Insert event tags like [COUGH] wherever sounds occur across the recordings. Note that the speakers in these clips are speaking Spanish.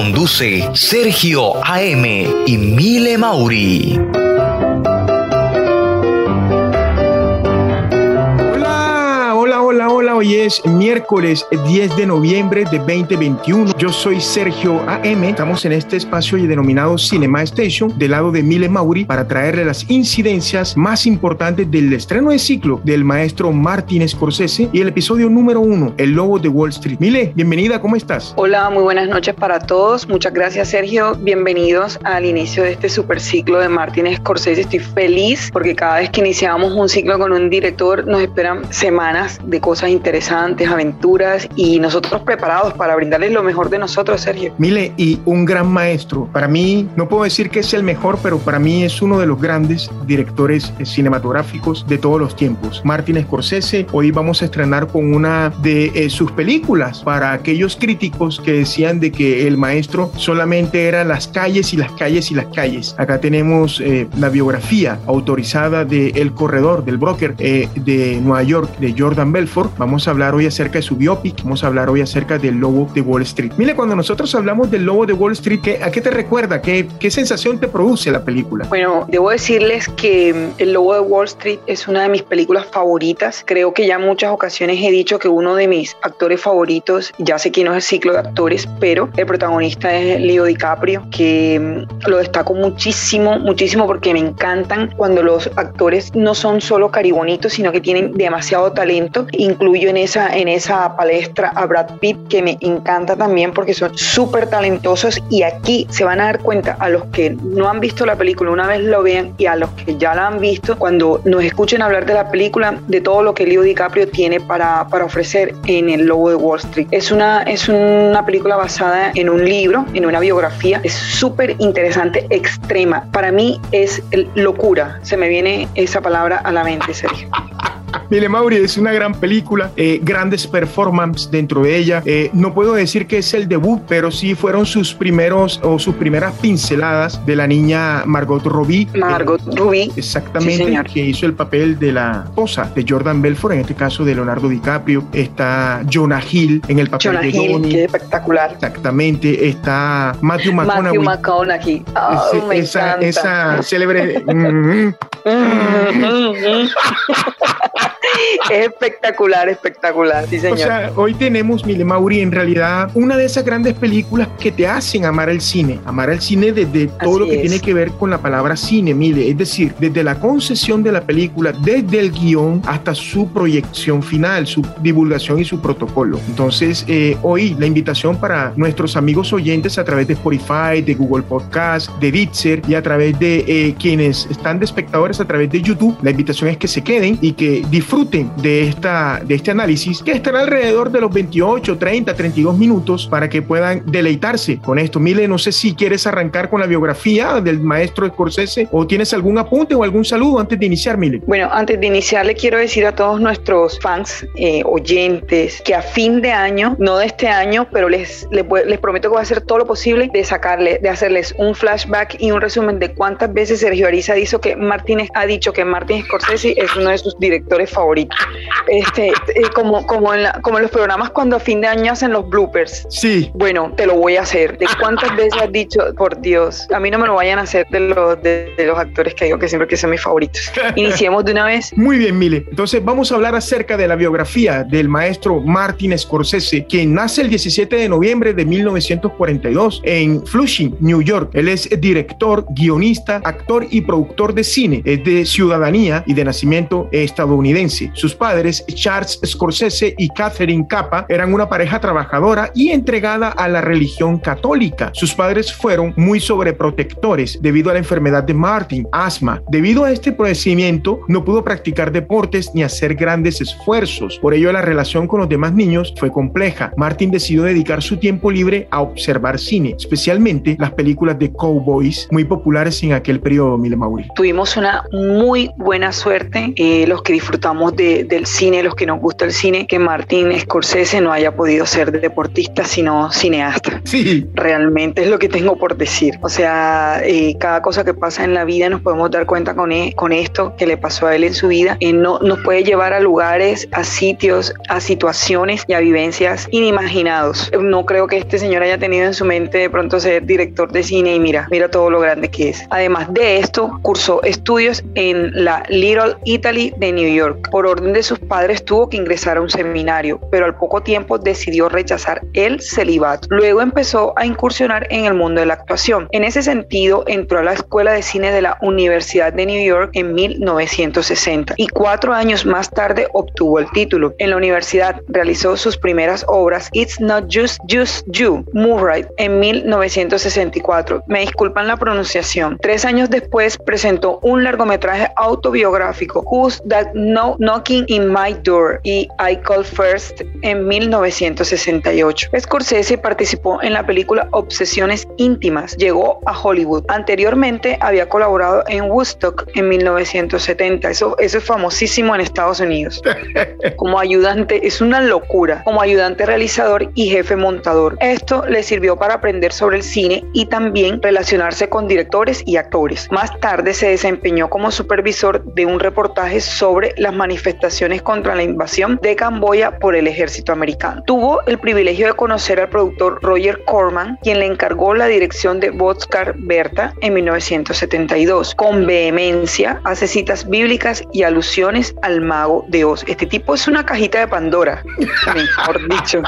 Conduce Sergio AM y Mile Mauri. Hoy es miércoles 10 de noviembre de 2021. Yo soy Sergio AM. Estamos en este espacio denominado Cinema Station del lado de Mile Mauri para traerle las incidencias más importantes del estreno de ciclo del maestro Martin Scorsese y el episodio número uno, El Lobo de Wall Street. Mile, bienvenida, ¿cómo estás? Hola, muy buenas noches para todos. Muchas gracias, Sergio. Bienvenidos al inicio de este super ciclo de Martin Scorsese. Estoy feliz porque cada vez que iniciamos un ciclo con un director nos esperan semanas de cosas interesantes, aventuras y nosotros preparados para brindarles lo mejor de nosotros, Sergio. Mile, y un gran maestro. Para mí, no puedo decir que es el mejor, pero para mí es uno de los grandes directores cinematográficos de todos los tiempos. Martin Scorsese, hoy vamos a estrenar con una de eh, sus películas para aquellos críticos que decían de que el maestro solamente era las calles y las calles y las calles. Acá tenemos eh, la biografía autorizada de El Corredor, del broker eh, de Nueva York, de Jordan Belfort. Vamos a hablar hoy acerca de su biopic, vamos a hablar hoy acerca del Lobo de Wall Street. Mire, cuando nosotros hablamos del Lobo de Wall Street, ¿qué, ¿a qué te recuerda? ¿Qué, ¿Qué sensación te produce la película? Bueno, debo decirles que mm, El Lobo de Wall Street es una de mis películas favoritas. Creo que ya en muchas ocasiones he dicho que uno de mis actores favoritos, ya sé que no es el ciclo de actores, pero el protagonista es Leo DiCaprio, que mm, lo destaco muchísimo, muchísimo porque me encantan cuando los actores no son solo caribonitos, sino que tienen demasiado talento. Incluyo en esa, en esa palestra a Brad Pitt, que me encanta también porque son súper talentosos y aquí se van a dar cuenta a los que no han visto la película una vez lo vean y a los que ya la han visto cuando nos escuchen hablar de la película de todo lo que Leo DiCaprio tiene para, para ofrecer en El Lobo de Wall Street. Es una, es una película basada en un libro, en una biografía, es súper interesante, extrema. Para mí es locura, se me viene esa palabra a la mente, Sergio. Mire, Mauri, es una gran película, eh, grandes performances dentro de ella. Eh, no puedo decir que es el debut, pero sí fueron sus primeros o sus primeras pinceladas de la niña Margot Robbie. Margot eh, Robbie. Exactamente, Sí, que hizo el papel de la esposa de Jordan Belfort, en este caso de Leonardo DiCaprio. Está Jonah Hill en el papel Jonah de Hill, Donnie. es espectacular. Exactamente, está Matthew McConaughey. Matthew McConaughey. Oh, Ese- me esa, encanta. esa célebre. [LAUGHS] mm, [LAUGHS] [LAUGHS] es [LAUGHS] espectacular, espectacular, sí O señor. sea, hoy tenemos, Mile Mauri, en realidad una de esas grandes películas que te hacen amar el cine. Amar el cine desde todo Así lo que es. tiene que ver con la palabra cine, Mile. Es decir, desde la concesión de la película, desde el guion hasta su proyección final, su divulgación y su protocolo. Entonces, eh, hoy la invitación para nuestros amigos oyentes a través de Spotify, de Google Podcast, de Deezer y a través de eh, quienes están de espectadores a través de YouTube, la invitación es que se queden y que disfruten de, esta, de este análisis que estará alrededor de los 28, 30, 32 minutos para que puedan deleitarse con esto. Mile, no sé si quieres arrancar con la biografía del maestro Scorsese o tienes algún apunte o algún saludo antes de iniciar, Mile. Bueno, antes de iniciar, le quiero decir a todos nuestros fans, eh, oyentes, que a fin de año, no de este año, pero les, les, prometo que voy a hacer todo lo posible de sacarle, de hacerles un flashback y un resumen de cuántas veces Sergio Ariza dicho que Martínez ha dicho que Martin Scorsese es uno de sus directores favoritos. Este, eh, como, como, en la- como en los programas cuando a fin de año hacen los bloopers. Sí. Bueno, te lo voy a hacer. ¿De cuántas veces has dicho, por Dios, a mí no me lo vayan a hacer de los, de, de los actores que digo que siempre que son mis favoritos? [LAUGHS] Iniciemos de una vez. Muy bien, Mile. Entonces vamos a hablar acerca de la biografía del maestro Martin Scorsese, quien nace el 17 de noviembre de 1942 en Flushing, New York. Él es director, guionista, actor y productor de cine. Es de ciudadanía y de nacimiento estadounidense. Sus padres, Charles Scorsese y Catherine Capa, eran una pareja trabajadora y entregada a la religión católica. Sus padres fueron muy sobreprotectores debido a la enfermedad de Martin, asma. Debido a este padecimiento, no pudo practicar deportes ni hacer grandes esfuerzos. Por ello, la relación con los demás niños fue compleja. Martin decidió dedicar su tiempo libre a observar cine, especialmente las películas de cowboys muy populares en aquel periodo, Mile Mauri. Tuvimos una muy buena suerte, eh, los que disfrutamos de- del cine, los que nos gusta el cine, que Martin Scorsese no haya podido ser deportista, sino cineasta. Sí. Realmente es lo que tengo por decir. O sea, eh, cada cosa que pasa en la vida nos podemos dar cuenta con, e- con esto que le pasó a él en su vida. Eh, no, nos puede llevar a lugares, a sitios, a situaciones y a vivencias inimaginados. No creo que este señor haya tenido en su mente de pronto ser director de cine y mira, mira todo lo grande que es. Además de esto, cursó estudios en la Little Italy de New York. Por orden de sus padres tuvo que ingresar a un seminario, pero al poco tiempo decidió rechazar el celibato. Luego empezó a incursionar en el mundo de la actuación. En ese sentido, entró a la Escuela de Cine de la Universidad de New York en 1960 y cuatro años más tarde obtuvo el título. En la universidad realizó sus primeras obras It's Not Just Just You, Murray, en 1964. Me disculpan la pronunciación. Tres años después presentó un largometraje autobiográfico Who's That No Knocking in My Door y I Call First en 1968. Scorsese participó en la película Obsesiones íntimas. Llegó a Hollywood. Anteriormente había colaborado en Woodstock en 1970. Eso, eso es famosísimo en Estados Unidos. [LAUGHS] Como ayudante, es una locura. Como ayudante realizador y jefe montador. Esto le sirvió para aprender sobre el cine y también relacionarse con directores y actores. Más tarde se desempeñó como supervisor de un reportaje sobre las manifestaciones contra la invasión de Camboya por el ejército americano. Tuvo el privilegio de conocer al productor Roger Corman, quien le encargó la dirección de Botscar Berta en 1972. Con vehemencia hace citas bíblicas y alusiones al mago de Oz. Este tipo es una cajita de Pandora, mejor [LAUGHS] dicho.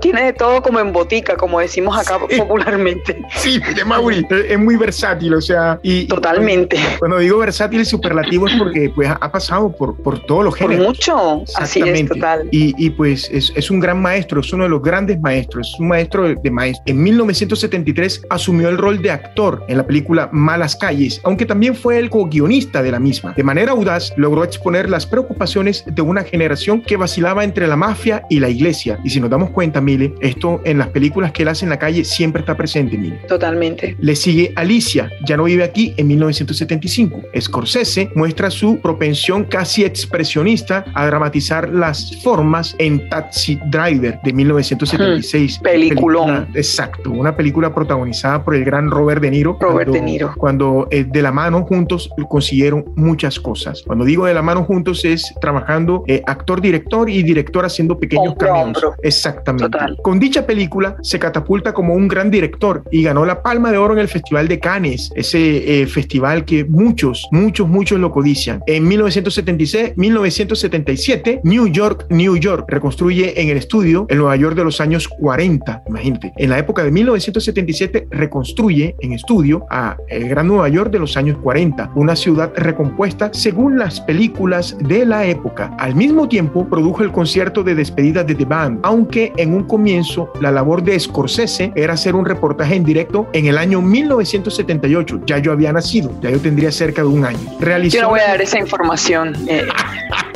Tiene de todo como en botica, como decimos acá popularmente. Sí, Mile Mauri. Es es muy versátil, o sea, y Totalmente. cuando digo versátil y superlativo es porque pues ha pasado por, por todos los Por géneros. mucho. Así es, total. Y, y, pues es, es un gran maestro, es uno de los grandes maestros, es un maestro de, de maestros. En 1973 asumió el rol de actor en la película Malas Calles, aunque también fue el co-guionista de la misma. De manera audaz logró exponer las preocupaciones de una generación que vacilaba entre la mafia y la iglesia. Y si nos damos cuenta, Mile, esto en las películas que él hace en la calle siempre está presente, Mile. Totalmente. Le sigue Alicia, ya no vive aquí en 1975. Scorsese muestra su propensión casi expresionista a dramatizar las formas en Taxi Driver de 1976. Hmm, peliculón. Película- exacto, una película protagonizada por el gran Robert De Niro. Robert cuando, De Niro. Cuando eh, de la mano juntos consiguieron muchas cosas. Cuando digo de la mano juntos es trabajando eh, actor, director y director haciendo pequeños Hombro cameos. hombro. Exactamente. Total. Con dicha película se catapulta como un gran director y ganó la Palma de Oro en el Festival de Cannes, ese eh, festival que muchos, muchos, muchos lo codician. En 1976, 1977, New York, New York reconstruye en el estudio el Nueva York de los años 40, imagínate. En la época de 1977 reconstruye en estudio a el Gran Nueva York de los años 40, una ciudad recompuesta según las películas de la época. Al mismo tiempo produjo el concierto de despedida de The Band, aunque en un comienzo la labor de Scorsese era hacer un reportaje en directo en el año 1978. Ya yo había nacido, ya yo tendría cerca de un año. Realizó Yo no voy a dar esa información. eh, ha [LAUGHS] ha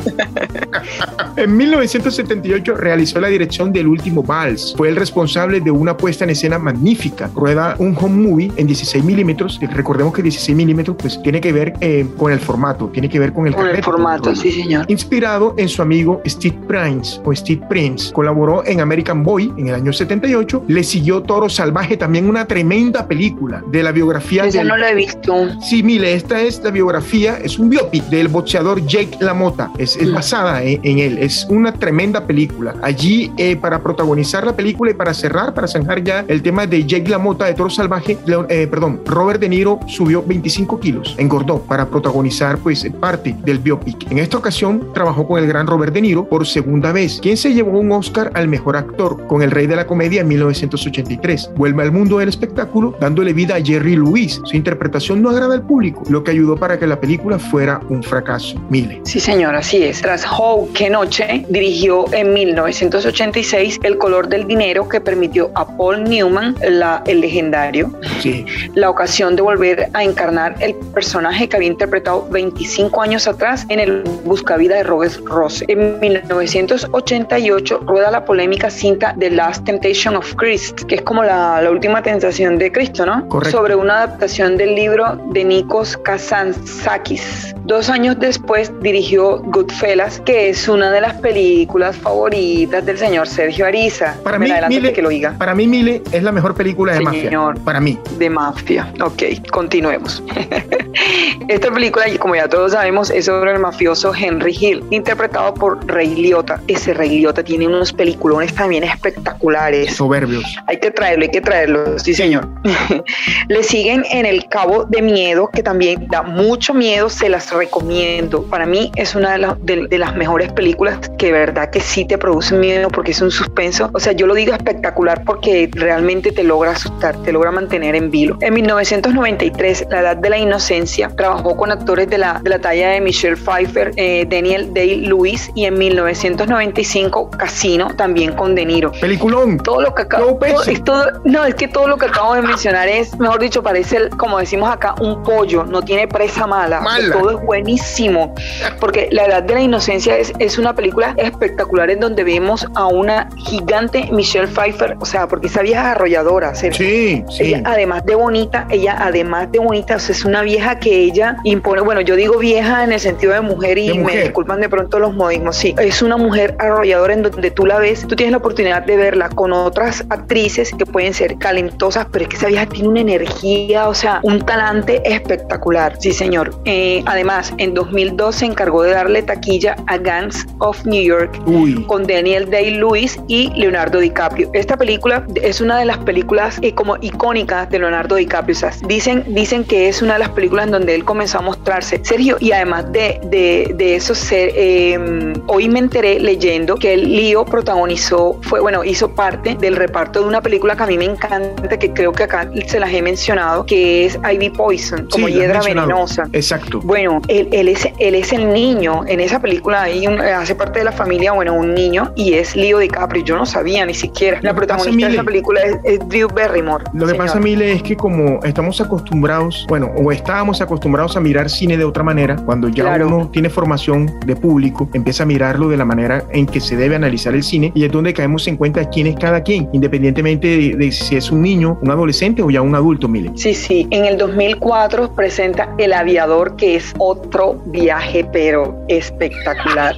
En 1978 realizó la dirección del último Vals. Fue el responsable de una puesta en escena magnífica. Rueda un home movie en 16 milímetros. Recordemos que 16 milímetros pues tiene que ver eh, con el formato, tiene que ver con el con el formato, sí, señor. Inspirado en su amigo Steve Prince o Steve Prince. Colaboró en American Boy en el año 78. Le siguió Toro Salvaje, también una tremenda película de la biografía Esa del- no la he visto. Sí, mire, esta es la biografía, es un biopic del boxeador Jake LaMotta. Es es, basada en, él. Es una tremenda película. Allí, eh, para protagonizar la película y para cerrar, para zanjar ya el tema de Jake LaMotta de Toro Salvaje, eh, perdón, Robert De Niro subió 25 kilos, engordó para protagonizar pues parte del biopic. En esta ocasión trabajó con el gran Robert De Niro por segunda vez, quien se llevó un Oscar al mejor actor con El Rey de la Comedia en 1983. Vuelve al mundo del espectáculo dándole vida a Jerry Lewis. Su interpretación no agrada al público, lo que ayudó para que la película fuera un fracaso. Mile. Sí, señor, así Tras How, que noche, dirigió en 1986 El color del dinero que permitió a Paul Newman, la, el legendario, Sí. la ocasión de volver a encarnar el personaje que había interpretado 25 años atrás en el Buscavida de Robert Ross. En 1988 rueda la polémica cinta The Last Temptation of Christ, que es como la, la última tentación de Cristo, ¿no? Correcto. Sobre una adaptación del libro de Nikos Kazantzakis. Dos años después dirigió Goodfellas, que es una de las películas favoritas del señor Sergio Ariza. Para Me mí, Mile, que lo diga. para mí, Mile es la mejor película de mafia. Señor. Para mí. de mafia. Ok, continuemos. [LAUGHS] Esta película, como ya todos sabemos, es sobre el mafioso Henry Hill, interpretado por Ray Liotta. Ese Ray Liotta tiene unos peliculones también espectaculares. Soberbios. Hay que traerlo, hay que traerlo, sí señor. [LAUGHS] Le siguen en el Cabo de Miedo, que también da mucho miedo, se las recomiendo. Para mí es una de, las- de- de las mejores películas que verdad que sí te produce miedo porque es un suspenso. O sea, yo lo digo espectacular porque realmente te logra asustar, te logra mantener en vilo. En 1993, La Edad de la Inocencia, trabajó con actores de la, de la talla de Michelle Pfeiffer, eh, Daniel Day-Lewis y en 1995 Casino, también con De Niro Peliculón. todo lo que acabo todo- es todo- no es que todo lo que acabo de mencionar es mejor dicho parece el- como decimos acá un pollo no tiene presa mala, Mala. todo es buenísimo porque la edad de la inocencia es, es una película espectacular en donde vemos a una gigante Michelle Pfeiffer o sea porque esa vieja es arrolladora. Sí, sí. Ella, además de bonita, ella además de bonita, o sea, es una vieja que ella impone, bueno, yo digo vieja en el sentido de mujer y De me disculpan de pronto los modismos, sí, es una mujer arrolladora en donde tú la ves, tú tienes la oportunidad de verla con otras actrices que pueden ser calentosas, pero es que esa vieja tiene una energía, o sea, un talante espectacular, sí señor. Eh, además, en 2002 se encargó de darle taquilla a Gangs of New York, Uy. con Daniel Day-Lewis y Leonardo DiCaprio. Esta película es una de las películas eh, como icónicas de Leonardo DiCaprio. O sea, dicen, dicen que es una de las películas en donde él comenzó a mostrarse. Sergio, y además de, de, de eso, ser, eh, hoy me enteré leyendo que el lío protagonizó, fue, bueno, hizo parte del reparto de una película que a mí me encanta, que creo que acá se las he mencionado, que es Ivy Poison, como Sí, hiedra venenosa. Exacto. Bueno, él, él es, él es el niño. En esa película hay un- hace parte de la familia, bueno, un niño y es Leo DiCaprio. Yo no sabía ni siquiera. La protagonista de esa película es, es Drew Barrymore. Lo que señor. pasa, Mile, es que como estamos acostumbrados, bueno, o estábamos acostumbrados a mirar cine de otra manera, cuando ya Claro. uno tiene formación de público, empieza a mirarlo de la manera en que se debe analizar el cine y es donde caemos en cuenta quién es cada quien, independientemente de, de si es un niño, un adolescente o ya un adulto, Mile. Sí, sí. En el 2004 presenta El Aviador, que es otro viaje, pero espectacular.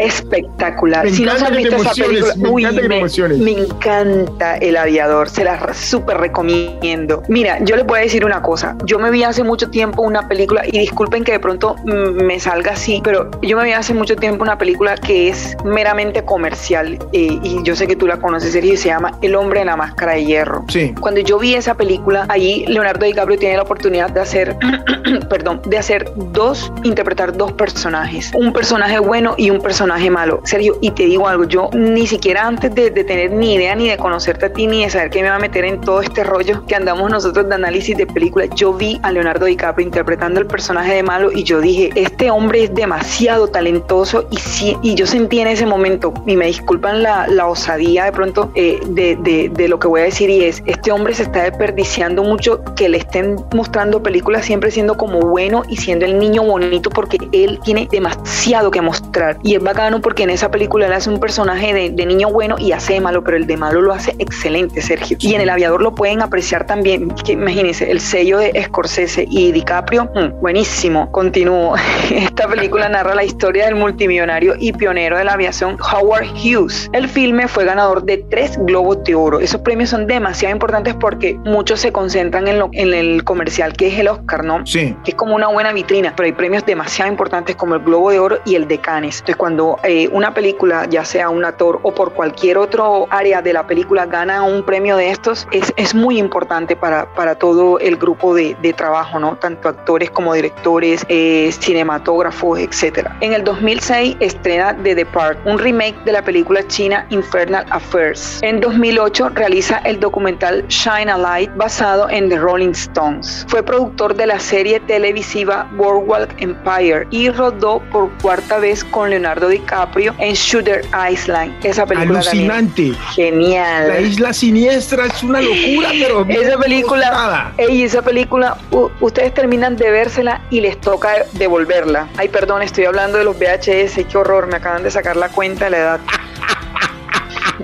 Espectacular. Me si no han visto esa película, me uy, encanta me, encanta El Aviador. Se la súper recomiendo. Mira, yo les voy a decir una cosa. Yo me vi hace mucho tiempo una película, y disculpen que de pronto me salga así, pero yo me vi hace mucho tiempo una película que es meramente comercial, eh, y yo sé que tú la conoces, Sergio, y se llama El hombre en la máscara de hierro. Sí. Cuando yo vi esa película, ahí Leonardo DiCaprio tiene la oportunidad de hacer, [CLEARS THROAT] perdón, de hacer dos, interpretar dos personajes, un personaje bueno y un personaje malo. Sergio, y te digo algo, yo ni siquiera antes de, tener ni idea ni de conocerte a ti ni de saber que me va a meter en todo este rollo que andamos nosotros de análisis de películas, yo vi a Leonardo DiCaprio interpretando el personaje de malo y yo dije, este hombre es demasiado talentoso y, sí, y yo sentí en ese momento, y me disculpan la, osadía de pronto eh, de lo que voy a decir y es, este hombre se está desperdiciando mucho que le estén mostrando películas siempre siendo como bueno y siendo el niño bonito porque él tiene demasiado que mostrar y es bacán bacano porque en esa película él hace un personaje de, de niño bueno y hace de malo, pero el de malo lo hace excelente, Sergio. Y en El Aviador lo pueden apreciar también. Que imagínense, el sello de Scorsese y DiCaprio, mm, buenísimo. Continúo. [LAUGHS] Esta película narra la historia del multimillonario y pionero de la aviación Howard Hughes. El filme fue ganador de tres Globos de Oro. Esos premios son demasiado importantes porque muchos se concentran en, lo, en el comercial que es el Oscar, ¿no? Sí. Que es como una buena vitrina, pero hay premios demasiado importantes como el Globo de Oro y el de Cannes. Entonces, cuando eh, una película, ya sea un actor o por cualquier otro área de la película, gana un premio de estos, es, es muy importante para, para todo el grupo de, de trabajo, ¿no? Tanto actores como directores, eh, cinematógrafos, etc. En el 2006 estrena The Depart, un remake de la película china Infernal Affairs. En 2008 realiza el documental Shine a Light basado en The Rolling Stones. Fue productor de la serie televisiva Boardwalk Empire y rodó por cuarta vez con Leonardo DiCaprio en Shooter Island. Esa película también- Alucinante. Genial. La isla siniestra es una locura, pero. Esa película, ey, esa película, ustedes terminan de vérsela y les toca devolverla. Ay, perdón, estoy hablando de los VHS, qué horror, me acaban de sacar la cuenta de la edad.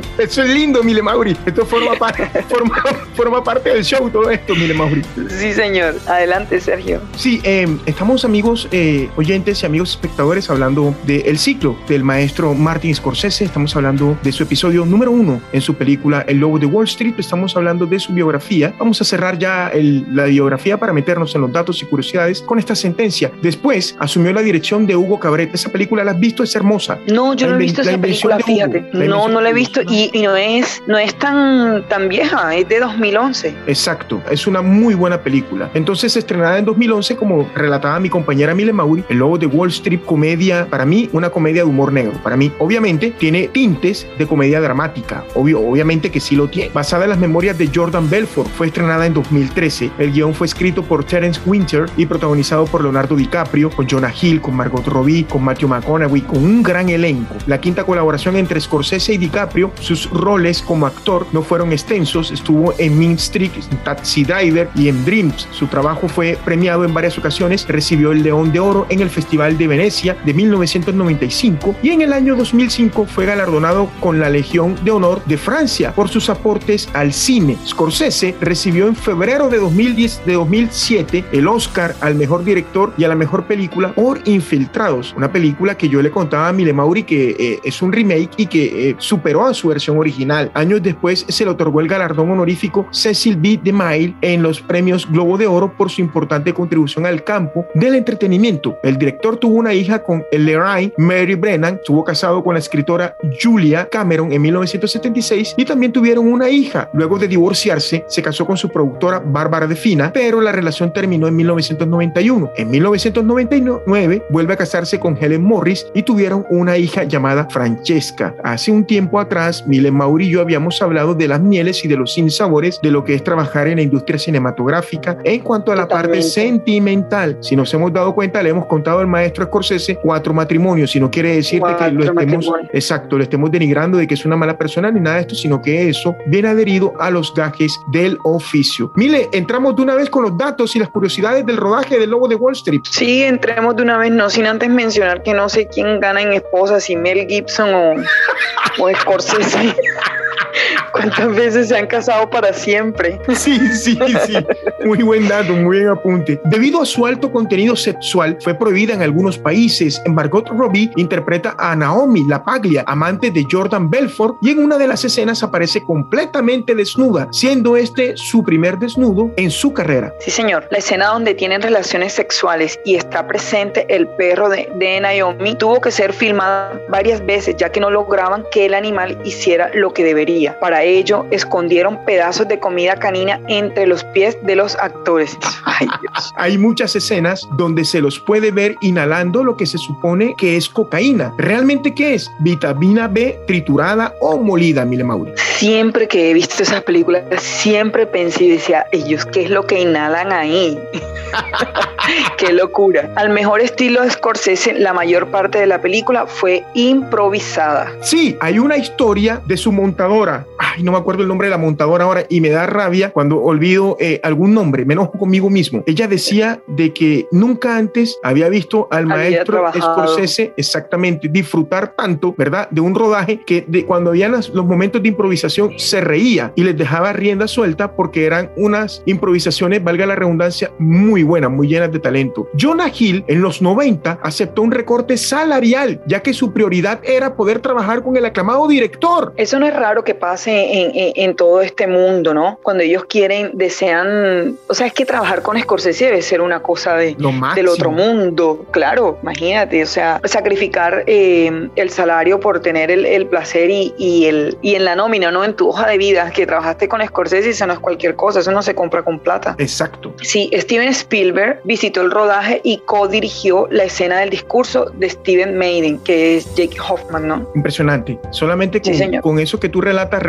[LAUGHS] Eso es lindo, Mile Mauri. Esto forma, parte [LAUGHS] forma, forma parte del show, todo esto, Mile Mauri. Sí, señor. Adelante, Sergio. Sí, eh, estamos amigos eh, oyentes y amigos espectadores hablando del ciclo del maestro Martin Scorsese. Estamos hablando de su episodio número uno en su película El Lobo de Wall Street. Estamos hablando de su biografía. Vamos a cerrar ya el- la biografía para meternos en los datos y curiosidades con esta sentencia. Después asumió la dirección de Hugo Cabret. Esa película la has visto, es hermosa. No, yo La no he visto la esa película, de Hugo. fíjate. No, no la he de visto y, y no es no es tan tan vieja, es de 2011. Exacto, es una muy buena película. Entonces, estrenada en 2011, como relataba mi compañera Mile Mauri, El Lobo de Wall Street, comedia, para mí, una comedia de humor negro. Para mí, obviamente, tiene tintes de comedia dramática. Obvio, obviamente que sí lo tiene. Basada en las memorias de Jordan Belfort, fue estrenada en 2013. El guion fue escrito por Terence Winter y protagonizado por Leonardo DiCaprio, con Jonah Hill, con Margot Robbie, con Matthew McConaughey, con un gran elenco. La quinta colaboración entre Scorsese y DiCaprio, sus roles como actor no fueron extensos. Estuvo en Mean Street, en Taxi Driver y en Dreams. Su trabajo fue premiado en varias ocasiones. Recibió el León de Oro en el Festival de Venecia de 1995 y en el año 2005 fue galardonado con la Legión de Honor de Francia por sus aportes al cine. Scorsese recibió en febrero de 2010 de 2007 el Oscar al mejor director y a la mejor película por Infiltrados, una película que yo le contaba a Mile Mauri que eh, es un remake y que eh, superó a su versión original. Años después se le otorgó el galardón honorífico Cecil B. DeMille en los premios Globo de Oro por su importante contribución al campo del entretenimiento. El director tuvo una hija con Lorraine Mary Brennan, estuvo casado con la escritora Julia Cameron en 1976 y también tuvieron una hija. Luego de divorciarse, se casó con su productora Bárbara De Fina, pero la relación terminó en 1991. En 1999 vuelve a casarse con Helen Morris y tuvieron una hija llamada Francesca. Hace un tiempo atrás, Mile Mauri y yo habíamos hablado de las mieles y de los sinsabores de lo que es trabajar en la industria cinematográfica en cuanto a la parte sentimental. Si nos hemos dado cuenta, le hemos contado al maestro Scorsese cuatro matrimonios y no quiere decir de que lo estemos, exacto, lo estemos denigrando de que es una mala persona ni nada de esto, sino que eso viene adherido a los gajes del oficio. Mile, entramos de una vez con los datos y las curiosidades del rodaje del Lobo de Wall Street. Sí, entremos de una vez, no sin antes mencionar que no sé quién gana en esposa, si Mel Gibson o, o Scorsese sí. ¿Cuántas veces se han casado para siempre? [LAUGHS] Sí, sí, sí. Muy buen dato, muy buen apunte. Debido a su alto contenido sexual, fue prohibida en algunos países. Margot Robbie interpreta a Naomi La Paglia, amante de Jordan Belfort, y en una de las escenas aparece completamente desnuda, siendo este su primer desnudo en su carrera. Sí, señor. La escena donde tienen relaciones sexuales y está presente el perro de, de Naomi tuvo que ser filmada varias veces, ya que no lograban que el animal hiciera lo que debería. Para ello, escondieron pedazos de comida canina entre los pies de los actores. [LAUGHS] Ay, Dios. Hay muchas escenas donde se los puede ver inhalando lo que se supone que es cocaína. ¿Realmente qué es? Vitamina B triturada o molida, Mile Mauri. Siempre que he visto esas películas, siempre pensé y decía, ellos, ¿qué es lo que inhalan ahí? [LAUGHS] Qué locura. Al mejor estilo Scorsese, la mayor parte de la película fue improvisada. Sí, hay una historia de su montadora. Ay, ay, no me acuerdo el nombre de la montadora ahora y me da rabia cuando olvido eh, algún nombre, me enojo conmigo mismo. Ella decía de que nunca antes había visto al Había maestro trabajado. Scorsese exactamente disfrutar tanto, ¿verdad? De un rodaje que de, cuando había las- los momentos de improvisación se reía y les dejaba rienda suelta porque eran unas improvisaciones, valga la redundancia, muy buenas, muy llenas de talento. Jonah Hill en los 90 aceptó un recorte salarial, ya que su prioridad era poder trabajar con el aclamado director. Eso no es raro que pase en, en- en todo este mundo, ¿no? Cuando ellos quieren, desean, o sea, es que trabajar con Scorsese debe ser una cosa de, Lo del otro mundo, claro, imagínate, o sea, sacrificar eh, el salario por tener el, el placer y, y el, y en la nómina, ¿no? En tu hoja de vida, que trabajaste con Scorsese, eso no es cualquier cosa, eso no se compra con plata. Exacto. Sí, Steven Spielberg visitó el rodaje y co-dirigió la escena del discurso de Steven Maiden, que es Jake Hoffman, ¿no? Impresionante. Solamente Sí, con, señor. con eso que tú relatas,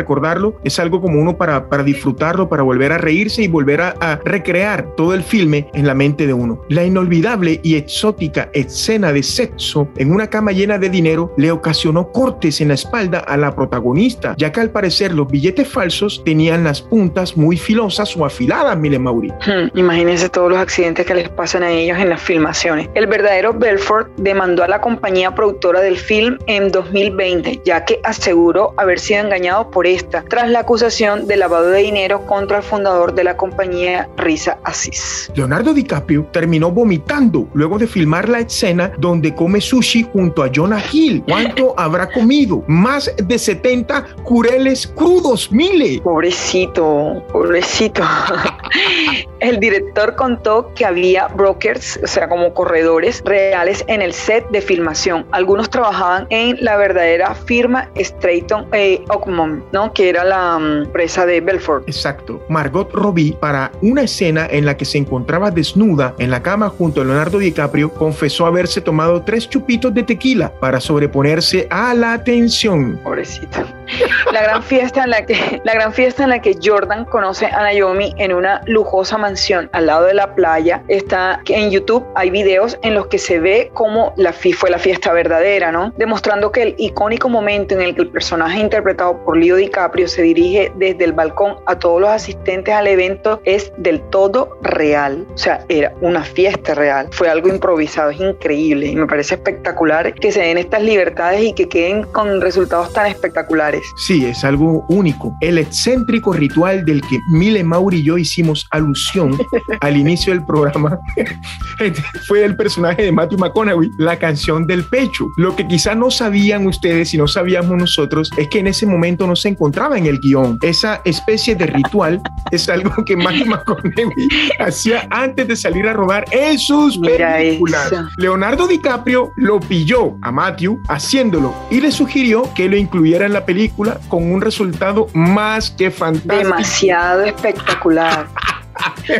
es algo como uno para, para disfrutarlo, para volver a reírse y volver a, recrear todo el filme en la mente de uno. La inolvidable y exótica escena de sexo en una cama llena de dinero le ocasionó cortes en la espalda a la protagonista, ya que al parecer los billetes falsos tenían las puntas muy filosas o afiladas, Mile Mauri. Hmm, imagínense todos los accidentes que les pasan a ellos en las filmaciones. El verdadero Belfort demandó a la compañía productora del film en 2020, ya que aseguró haber sido engañado por tras la acusación de lavado de dinero contra el fundador de la compañía, Risa Assis. Leonardo DiCaprio terminó vomitando luego de filmar la escena donde come sushi junto a Jonah Hill. ¿Cuánto [LAUGHS] habrá comido? Más de 70 cureles crudos, mile. Pobrecito, pobrecito. [LAUGHS] El director contó que había brokers, o sea, como corredores reales en el set de filmación. Algunos trabajaban en la verdadera firma Strayton eh, Oakmont, ¿no? Que era la mm, empresa de Belfort. Exacto. Margot Robbie, para una escena en la que se encontraba desnuda en la cama junto a Leonardo DiCaprio, confesó haberse tomado tres chupitos de tequila para sobreponerse a la tensión. Pobrecito. [LAUGHS] La gran fiesta en la que la gran fiesta en la que Jordan conoce a Naomi en una lujosa mansión al lado de la playa está en YouTube. Hay videos en los que se ve cómo la fi- fue la fiesta verdadera, ¿no? Demostrando que el icónico momento en el que el personaje interpretado por Leo DiCaprio se dirige desde el balcón a todos los asistentes al evento es del todo real. O sea, era una fiesta real. Fue algo improvisado, es increíble y me parece espectacular que se den estas libertades y que queden con resultados tan espectaculares. Sí, es algo único. El excéntrico ritual del que Mile Mauri y yo hicimos alusión [LAUGHS] al inicio del programa [LAUGHS] fue el personaje de Matthew McConaughey, la canción del pecho. Lo que quizá no sabían ustedes y no sabíamos nosotros es que en ese momento no se encontraba en el guion. Esa especie de ritual [LAUGHS] es algo que Matthew McConaughey hacía antes de salir a rodar en sus Mira películas. eso. Leonardo DiCaprio lo pilló a Matthew haciéndolo y le sugirió que lo incluyera en la película con un resultado más que fantástico. Demasiado espectacular. [LAUGHS]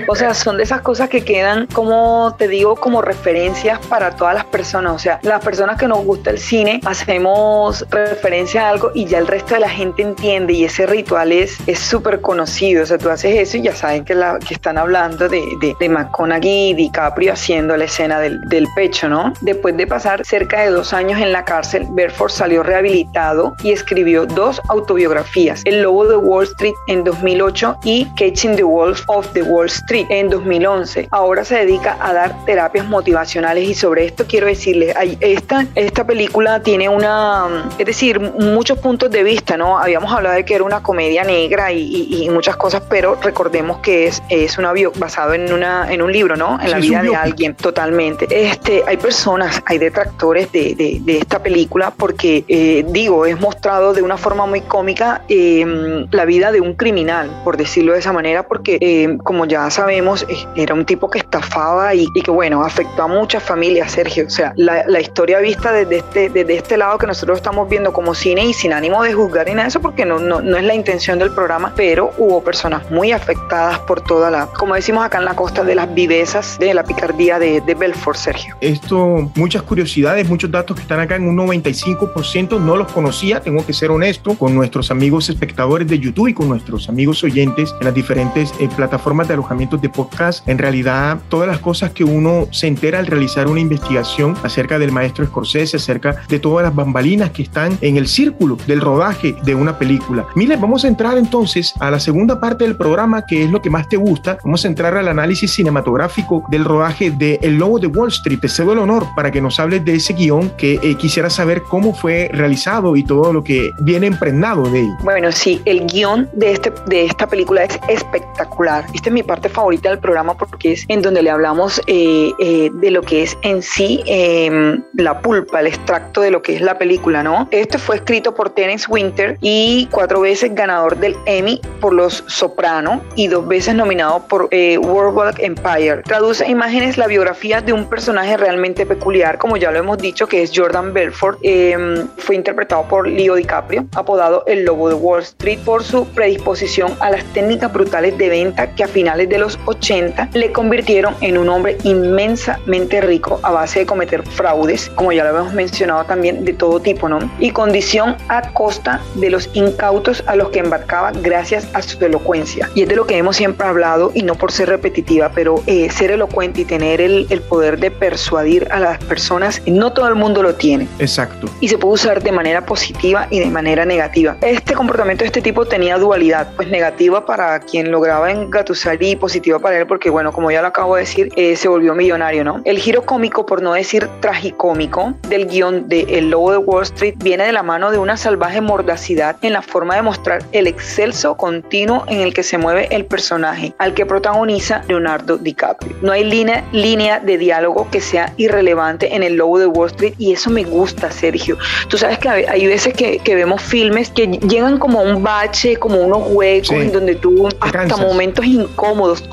O sea, son de esas cosas que quedan, como te digo, como referencias para todas las personas. O sea, las personas que nos gusta el cine, hacemos referencia a algo y ya el resto de la gente entiende y ese ritual es es súper conocido. O sea, tú haces eso y ya saben que, la, que están hablando de, de, de McConaughey y DiCaprio haciendo la escena del, del pecho, ¿no? Después de pasar cerca de dos años en la cárcel, Belfort salió rehabilitado y escribió dos autobiografías, El Lobo de Wall Street en 2008 y Catching the Wolf of the Wall Street en 2011. Ahora se dedica a dar terapias motivacionales y sobre esto quiero decirles, esta, esta película tiene una, es decir, muchos puntos de vista, ¿no? Habíamos hablado de que era una comedia negra y, y- y muchas cosas, pero recordemos que es, es una bio, basado en, una, en un libro, ¿no? En la vida de alguien, totalmente. Este, hay personas, hay detractores de, de- de esta película porque, eh, digo, es mostrado de una forma muy cómica eh, la vida de un criminal, por decirlo de esa manera, porque eh, como ya sabemos, era un tipo que estafaba y, que, bueno, afectó a muchas familias, Sergio. O sea, la, historia vista desde este, desde este lado que nosotros estamos viendo como cine y sin ánimo de juzgar ni nada eso, porque no, no, no es la intención del programa, pero hubo personas muy afectadas por toda la, como decimos acá en la costa, de las vivezas, de la picardía de, de Belfort, Sergio. Esto, muchas curiosidades, muchos datos que están acá en un 95%, no los conocía, tengo que ser honesto con nuestros amigos espectadores de YouTube y con nuestros amigos oyentes en las diferentes eh, plataformas de alojamientos de podcast. En realidad, todas las cosas que uno se entera al realizar una investigación acerca del maestro Scorsese, acerca de todas las bambalinas que están en el círculo del rodaje de una película. Mire, vamos a entrar entonces a la segunda parte del programa, que es lo que más te gusta. Vamos a entrar al análisis cinematográfico del rodaje de El Lobo de Wall Street. Te cedo el honor para que nos hables de ese guion que eh, quisiera saber cómo fue realizado y todo lo que viene impregnado de él. Bueno, sí, el guion de, este, de esta película es espectacular. Esta es mi parte favorita del programa porque es en donde le hablamos eh, eh, de lo que es en sí em, la pulpa, el extracto de lo que es la película, ¿no? Este fue escrito por Terence Winter y cuatro veces ganador del Emmy por Los Soprano y dos veces nominado por eh, World Empire. Traduce imágenes la biografía de un personaje realmente peculiar, como ya lo hemos dicho, que es Jordan Belfort. Em, fue interpretado por Leo DiCaprio, apodado el Lobo de Wall Street por su predisposición a las técnicas brutales de venta que a finales de los 80 le convirtieron en un hombre inmensamente rico a base de cometer fraudes, como ya lo hemos mencionado también, de todo tipo, ¿no? Y condición a costa de los incautos a los que embarcaba gracias a su elocuencia. Y es de lo que hemos siempre hablado, y no por ser repetitiva, pero eh, ser elocuente y tener el, el poder de persuadir a las personas, no todo el mundo lo tiene. Exacto. Y se puede usar de manera positiva y de manera negativa. Este comportamiento de este tipo tenía dualidad, pues negativa para quien lograba engatusar y positiva para él, porque bueno, como ya lo acabo de decir, eh, se volvió millonario, ¿no? El giro cómico, por no decir tragicómico, del guion de El Lobo de Wall Street viene de la mano de una salvaje mordacidad en la forma de mostrar el excelso continuo en el que se mueve el personaje, al que protagoniza Leonardo DiCaprio. No hay línea, línea de diálogo que sea irrelevante en El Lobo de Wall Street y eso me gusta, Sergio. Tú sabes que hay veces que, que vemos filmes que llegan como a un bache, como unos huecos, en donde tú hasta momentos incómodos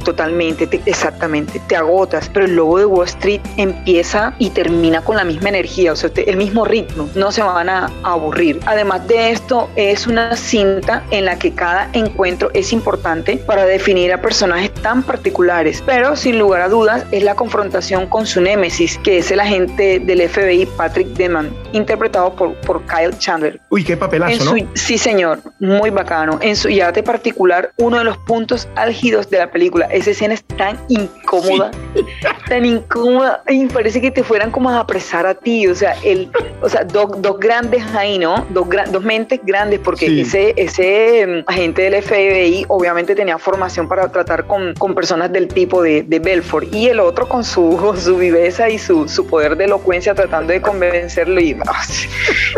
totalmente, exactamente, te agotas, pero el Lobo de Wall Street empieza y termina con la misma energía, o sea, el mismo ritmo, no se van a, aburrir. Además de esto, es una cinta en la que cada encuentro es importante para definir a personajes tan particulares, pero sin lugar a dudas es la confrontación con su némesis, que es el agente del FBI Patrick Deman, interpretado por, por Kyle Chandler. Uy, qué papelazo, ¿no? Sí, señor, muy bacano. En su yate particular, uno de los puntos álgidos de la película, esa escena es tan incómoda, tan incómoda, y parece que te fueran como a apresar a ti, o sea, el, o sea, dos, dos grandes ahí, ¿no? Dos, dos mentes grandes, porque ese, ese mm, agente del FBI obviamente tenía formación para tratar con, con personas del tipo de, de, Belfort, y el otro con su, [LAUGHS] su viveza y su, su poder de elocuencia tratando de convencerlo, y ah,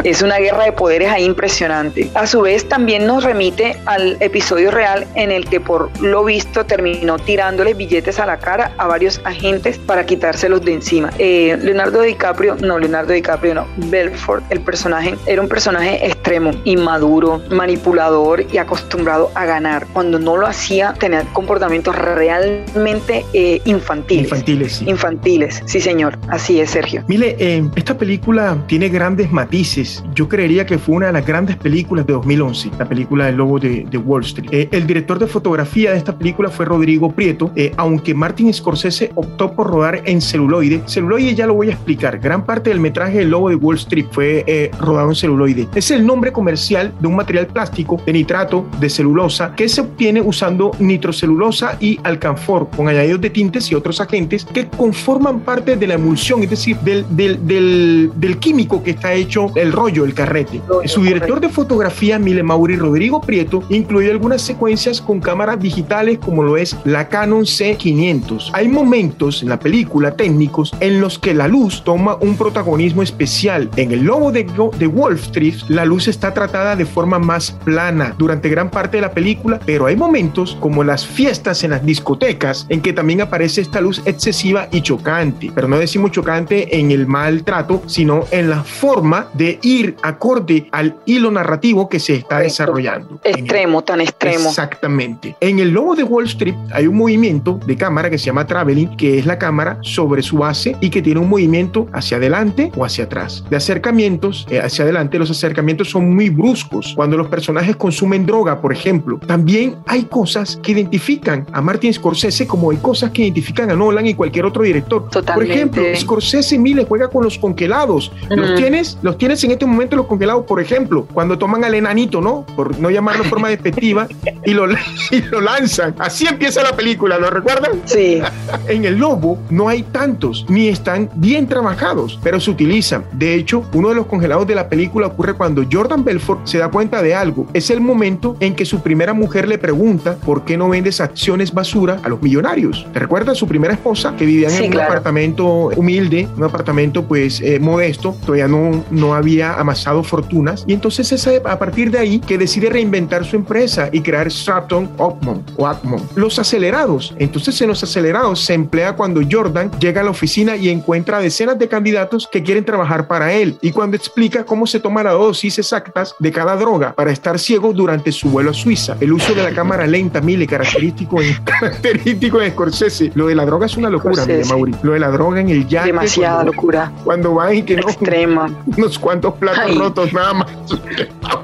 es una guerra de poderes ahí impresionante. A su vez, también nos remite al episodio real en el que por lo visto terminó tirándole billetes a la cara a varios agentes para quitárselos de encima. Eh, Leonardo DiCaprio, no, Leonardo DiCaprio no, Belfort, el personaje, era un personaje extremo, inmaduro, manipulador y acostumbrado a ganar. Cuando no lo hacía, tenía comportamientos realmente eh, infantiles. Infantiles, sí. Infantiles, sí señor, así es Sergio. Mire, eh, esta película tiene grandes matices. Yo creería que fue una de las grandes películas de 2011, la película El Lobo de, de Wall Street. Eh, el director de fotografía de esta película fue Rodrigo Prieto, eh, aunque Martin Scorsese optó por rodar en celuloide. Celuloide ya lo voy a explicar. Gran parte del metraje El Lobo de Wall Street fue eh, rodado en celuloide. Es el nombre comercial de un material plástico de nitrato de celulosa que se obtiene usando nitrocelulosa y alcanfor con añadidos de tintes y otros agentes que conforman parte de la emulsión, es decir, del, del, del, del químico que está hecho el rollo, el carrete. Su director de fotografía, Mile Mauri Rodrigo Prieto, incluyó algunas secuencias con cámaras digitales como lo es la Canon C500. Hay momentos en la película técnicos en los que la luz toma un protagonismo especial. En el lobo de, de Wall Street, la luz está tratada de forma más plana durante gran parte de la película, pero hay momentos como las fiestas en las discotecas en que también aparece esta luz excesiva y chocante. Pero no decimos chocante en el maltrato, sino en la forma de ir acorde al hilo narrativo que se está desarrollando. Extremo, tan extremo. Exactamente. En el lobo de Wall Street hay un movimiento de cámara que se llama traveling, que es la cámara sobre su base y que tiene un movimiento hacia adelante o hacia atrás. De acercamientos eh, hacia adelante, los acercamientos son muy bruscos. Cuando los personajes consumen droga, por ejemplo, también hay cosas que identifican a Martin Scorsese como hay cosas que identifican a Nolan y cualquier otro director. Por ejemplo, Scorsese Mille juega con los congelados. Los tienes, los tienes en este momento los congelados, por ejemplo, cuando toman al enanito, ¿no? Por no llamarlo de forma [LAUGHS] despectiva y lo, y lo lanzan. Así empieza la película, ¿lo recuerdan? Sí. [LAUGHS] en el Lobo no hay tantos, ni están bien trabajados, pero se utilizan. De hecho, uno de los congelados de la película ocurre cuando Jordan Belfort se da cuenta de algo. Es el momento en que su primera mujer le pregunta por qué no vendes acciones basura a los millonarios. ¿Te recuerdas su primera esposa que vivía en un apartamento humilde, un apartamento pues eh, modesto, todavía no, no había amasado fortunas y entonces es a partir de ahí que decide reinventar su empresa y crear Stratton Ockmon o Atmon. Los acelerados. Entonces en los acelerados se emplea cuando Jordan llega a la oficina y encuentra decenas de candidatos que quieren trabajar para él y cuando explica cómo se toma la dosis exactas de cada droga para estar ciego durante su vuelo a Suiza. El uso de la cámara lenta, mile, característico en, [LAUGHS] característico en Scorsese. Lo de la droga es una locura, mire, Mauri. Lo de la droga en el yate. Demasiada locura. Cuando va y que no. Extrema. [LAUGHS] Unos cuantos platos rotos nada más.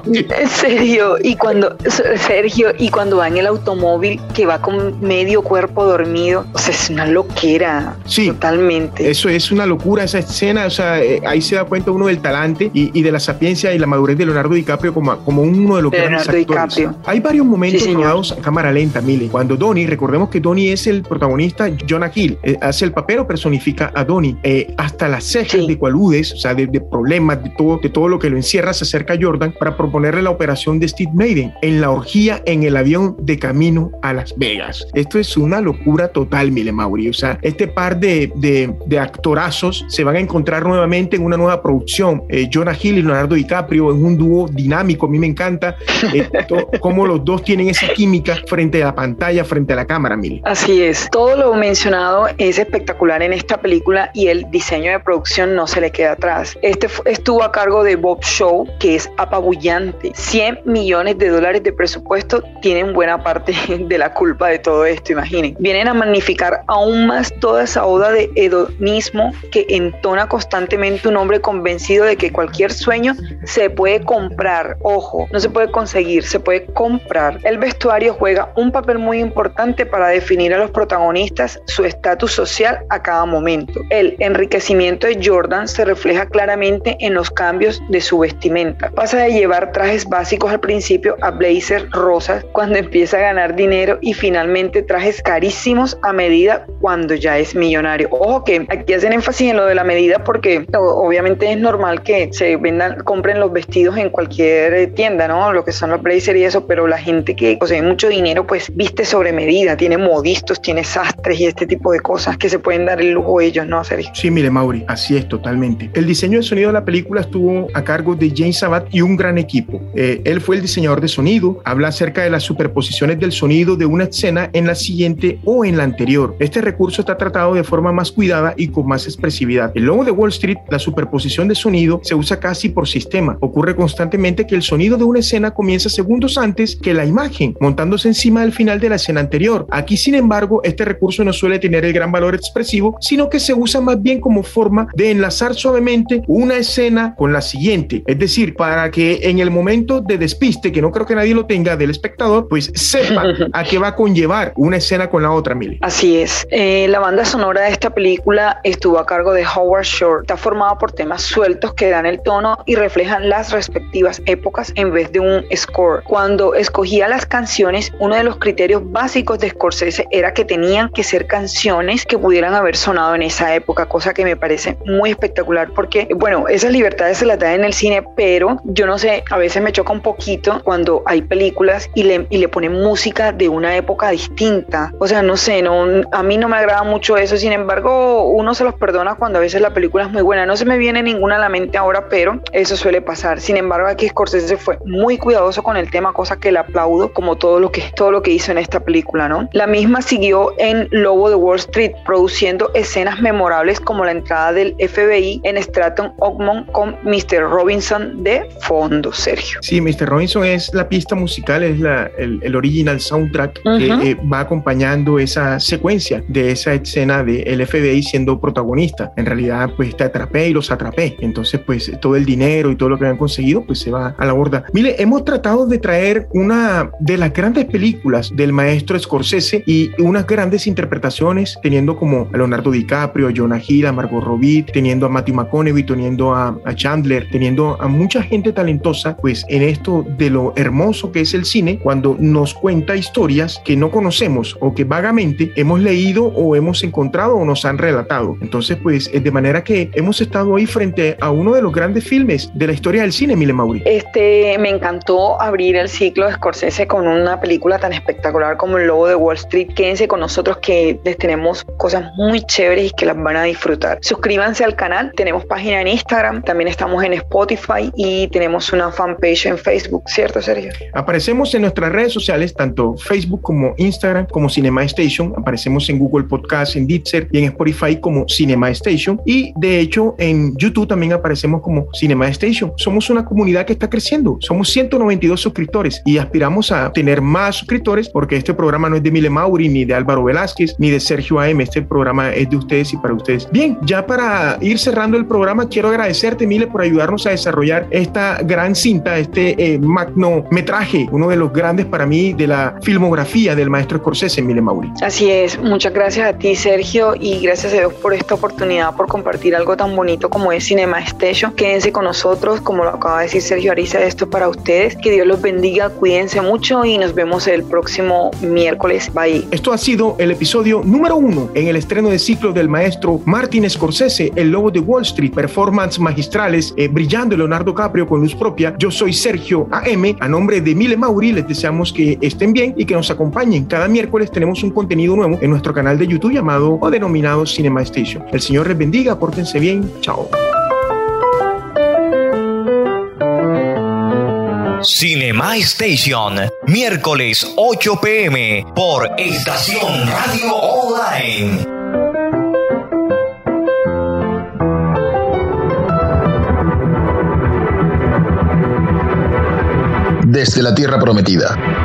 En serio. Y cuando, Sergio, y cuando va en el automóvil que va con medio cuerpo dormido, o sea, es una loquera. Sí. Totalmente. Eso es una locura, esa escena. O sea, eh, ahí se da cuenta uno del talante y, de la sapiencia y la madurez de Leonardo DiCaprio como, como uno de los grandes actores. DiCaprio. Hay varios momentos sí, a cámara lenta, Mile. Cuando Donnie, recordemos que Donnie es el protagonista, Jonah Hill, eh, hace el papel o personifica a Donnie. Eh, hasta las cejas de cualudes, o sea, de, problemas, de todo, de todo lo que lo encierra, se acerca a Jordan para proponerle la operación de Steve Maiden en la orgía en el avión de camino a Las Vegas. Esto es una locura total, Mile Mauri. O sea, este par de, de, de actorazos se van a encontrar nuevamente en una nueva producción. Eh, Jonah Hill y Leonardo DiCaprio en un dúo dinámico. A mí me encanta eh, [LAUGHS] cómo los dos tienen esa química frente a la pantalla, frente a la cámara, Mili. Así es. Todo lo mencionado es espectacular en esta película y el diseño de producción no se le queda atrás. Este estuvo a cargo de Bob Shaw, que es apabullante. 100 millones de dólares de presupuesto tienen buena parte [LAUGHS] de la culpa de todo esto, imaginen. Vienen a magnificar aún más toda esa oda de hedonismo que entona constantemente un hombre convencido de que cualquier sueño se puede comprar. Ojo, no se puede conseguir, se puede comprar. El vestuario juega un papel muy importante para definir a los protagonistas su estatus social a cada momento. El enriquecimiento de Jordan se refleja claramente en los cambios de su vestimenta. Pasa de llevar trajes básicos al principio a blazers rosas cuando empieza a ganar dinero y finalmente trajes carísimos a medida cuando ya es millonario. Ojo que aquí hacen énfasis en lo de la medida porque obviamente es normal que se vendan, compren los vestidos en cualquier tienda, ¿no? Lo que son los blazers y eso, pero la gente que posee mucho dinero pues viste sobre medida, tiene modistos, tiene sastres y este tipo de cosas que se pueden dar el lujo ellos, ¿no? Sergio? Sí, mire Mauri, así es totalmente. El diseño de sonido de la película estuvo a cargo de James Sabat y un gran equipo. Eh, él fue el diseñador de sonido, habla acerca de las superposiciones del sonido de una escena en la siguiente o en la anterior. Este recurso está tratado de forma más cuidada y con más expresividad. El logo de Wall Street, la superposición de sonido, se usa casi por sistema. Ocurre constantemente que el sonido de una escena comienza segundos antes que la imagen, montándose encima del final de la escena anterior. Aquí, sin embargo, este recurso no suele tener el gran valor expresivo, sino que se usa más bien como forma de enlazar suavemente una escena con la siguiente. Es decir, para que en el momento de despiste, que no creo que nadie lo tenga del espectador, pues sepa [LAUGHS] a qué va a conllevar una escena con la otra, Mili. Así es. Eh, la banda sonora de esta película estuvo a cargo de Howard Shore. Está formada por temas sueltos que dan el tono y reflejan las respectivas épocas en vez de un score. Cuando escogía las canciones, uno de los criterios básicos de Scorsese era que tenían que ser canciones que pudieran haber sonado en esa época, cosa que me parece muy espectacular porque, bueno, esas libertades se las da en el cine, pero yo no sé, a veces me choca un poquito cuando hay películas y le, y le ponen música de una época distinta. O sea, no sé, no, a mí no me agrada mucho eso, sin embargo, uno se los perdona cuando a veces la película es muy buena. No se me viene ninguna a la mente ahora, pero eso suele pasar. Sin embargo, aquí Scorsese fue muy cuidadoso con el tema, cosa que le aplaudo como todo lo que, todo lo que hizo en esta película, ¿no? La misma siguió en Lobo de Wall Street, produciendo escenas memorables como la entrada del FBI en Stratton Oakmont con Mr. Robinson de fondos. Sergio. Sí, Mr. Robinson es la pista musical, es la, el, el original soundtrack que eh, va acompañando esa secuencia de esa escena de el FBI siendo protagonista. En realidad, pues te atrapé y los atrapé. Entonces, pues todo el dinero y todo lo que han conseguido, pues se va a la borda. Mire, hemos tratado de traer una de las grandes películas del maestro Scorsese y unas grandes interpretaciones, teniendo como a Leonardo DiCaprio, a Jonah Hill, a Margot Robbie, teniendo a Matthew McConaughey, teniendo a, a Chandler, teniendo a mucha gente talentosa, pues en esto de lo hermoso que es el cine, cuando nos cuenta historias que no conocemos o que vagamente hemos leído o hemos encontrado o nos han relatado. Entonces, pues de manera que hemos estado ahí frente a uno de los grandes filmes de la historia del cine, Mile Mauri. Este, me encantó abrir el ciclo de Scorsese con una película tan espectacular como El Lobo de Wall Street. Quédense con nosotros que les tenemos cosas muy chéveres y que las van a disfrutar. Suscríbanse al canal, tenemos página en Instagram, también estamos en Spotify y tenemos una fanpage en Facebook, ¿cierto, Sergio? Aparecemos en nuestras redes sociales, tanto Facebook como Instagram, como Cinema Station. Aparecemos en Google Podcast, en Deezer y en Spotify como Cinema Station. Y de hecho, en YouTube también aparecemos como Cinema Station. Somos una comunidad que está creciendo. Somos 192 suscriptores y aspiramos a tener más suscriptores porque este programa no es de Mile Mauri, ni de Álvaro Velázquez, ni de Sergio AM. Este programa es de ustedes y para ustedes. Bien, ya para ir cerrando el programa, quiero agradecerte, Mile, por ayudarnos a desarrollar esta gran cinta, este eh, magno metraje, uno de los grandes para mí de la filmografía del maestro Scorsese, Mile Mauri. Así es, muchas gracias a ti, Sergio, y gracias a Dios por esta oportunidad, por compartir algo tan bonito como es Cinema Station. Quédense con nosotros, como lo acaba de decir Sergio Ariza, esto para ustedes. Que Dios los bendiga, cuídense mucho y nos vemos el próximo miércoles. Bye. Esto ha sido el episodio número uno en el estreno de ciclo del maestro Martin Scorsese, El Lobo de Wall Street, performance magistrales, eh, brillando Leonardo Caprio con luz propia. Yo soy Sergio AM, a nombre de Mile Mauri, les deseamos que estén bien y que nos acompañen. Cada miércoles tenemos un contenido nuevo en nuestro canal de YouTube llamado o denominado Cinema Station. El Señor les bendiga, pórtense bien, chao. Cinema Station, miércoles 8 pm por Estación Radio Online. Desde la Tierra Prometida,